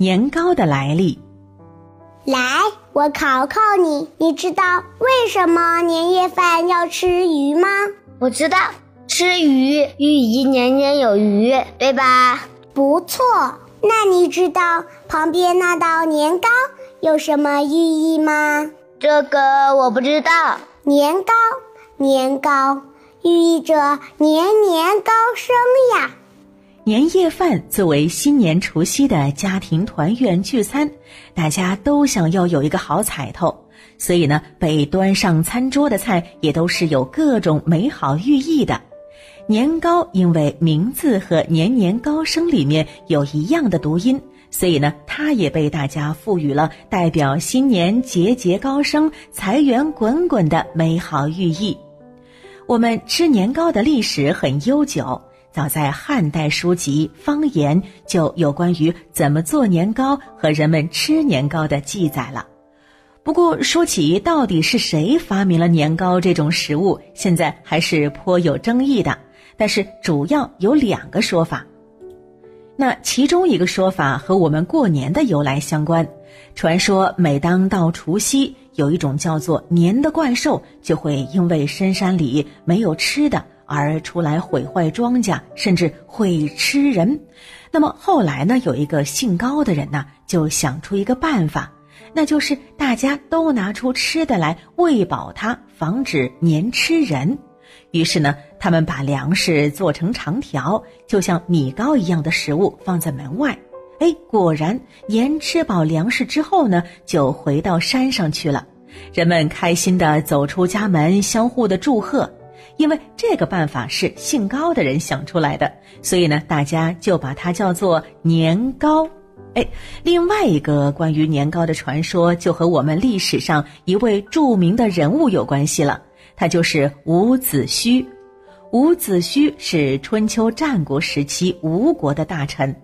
年糕的来历。来，我考考你，你知道为什么年夜饭要吃鱼吗？我知道，吃鱼寓意年年有余，对吧？不错，那你知道旁边那道年糕有什么寓意吗？这个我不知道。年糕，年糕，寓意着年年高升呀。年夜饭作为新年除夕的家庭团圆聚餐，大家都想要有一个好彩头，所以呢，被端上餐桌的菜也都是有各种美好寓意的。年糕因为名字和“年年高升”里面有一样的读音，所以呢，它也被大家赋予了代表新年节节高升、财源滚滚的美好寓意。我们吃年糕的历史很悠久。早在汉代书籍《方言》就有关于怎么做年糕和人们吃年糕的记载了。不过说起到底是谁发明了年糕这种食物，现在还是颇有争议的。但是主要有两个说法。那其中一个说法和我们过年的由来相关。传说每当到除夕，有一种叫做年的怪兽就会因为深山里没有吃的。而出来毁坏庄稼，甚至会吃人。那么后来呢？有一个姓高的人呢，就想出一个办法，那就是大家都拿出吃的来喂饱它，防止年吃人。于是呢，他们把粮食做成长条，就像米糕一样的食物放在门外。哎，果然年吃饱粮食之后呢，就回到山上去了。人们开心的走出家门，相互的祝贺。因为这个办法是姓高的人想出来的，所以呢，大家就把它叫做年糕。哎，另外一个关于年糕的传说，就和我们历史上一位著名的人物有关系了，他就是伍子胥。伍子胥是春秋战国时期吴国的大臣。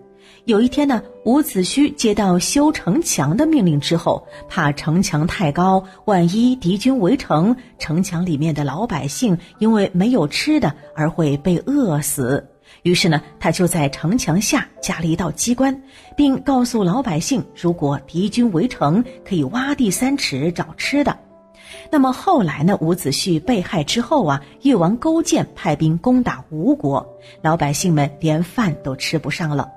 有一天呢，伍子胥接到修城墙的命令之后，怕城墙太高，万一敌军围城，城墙里面的老百姓因为没有吃的而会被饿死。于是呢，他就在城墙下加了一道机关，并告诉老百姓，如果敌军围城，可以挖地三尺找吃的。那么后来呢，伍子胥被害之后啊，越王勾践派兵攻打吴国，老百姓们连饭都吃不上了。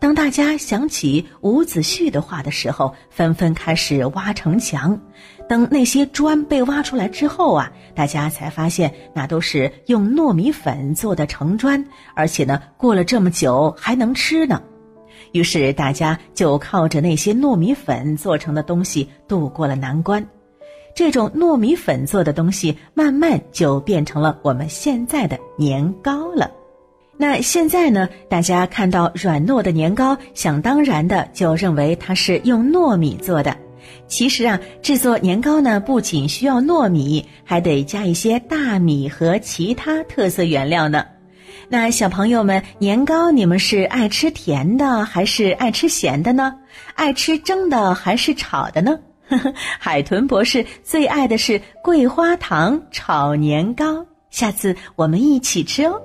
当大家想起伍子胥的话的时候，纷纷开始挖城墙。等那些砖被挖出来之后啊，大家才发现那都是用糯米粉做的城砖，而且呢，过了这么久还能吃呢。于是大家就靠着那些糯米粉做成的东西度过了难关。这种糯米粉做的东西，慢慢就变成了我们现在的年糕了。那现在呢？大家看到软糯的年糕，想当然的就认为它是用糯米做的。其实啊，制作年糕呢，不仅需要糯米，还得加一些大米和其他特色原料呢。那小朋友们，年糕你们是爱吃甜的还是爱吃咸的呢？爱吃蒸的还是炒的呢？海豚博士最爱的是桂花糖炒年糕，下次我们一起吃哦。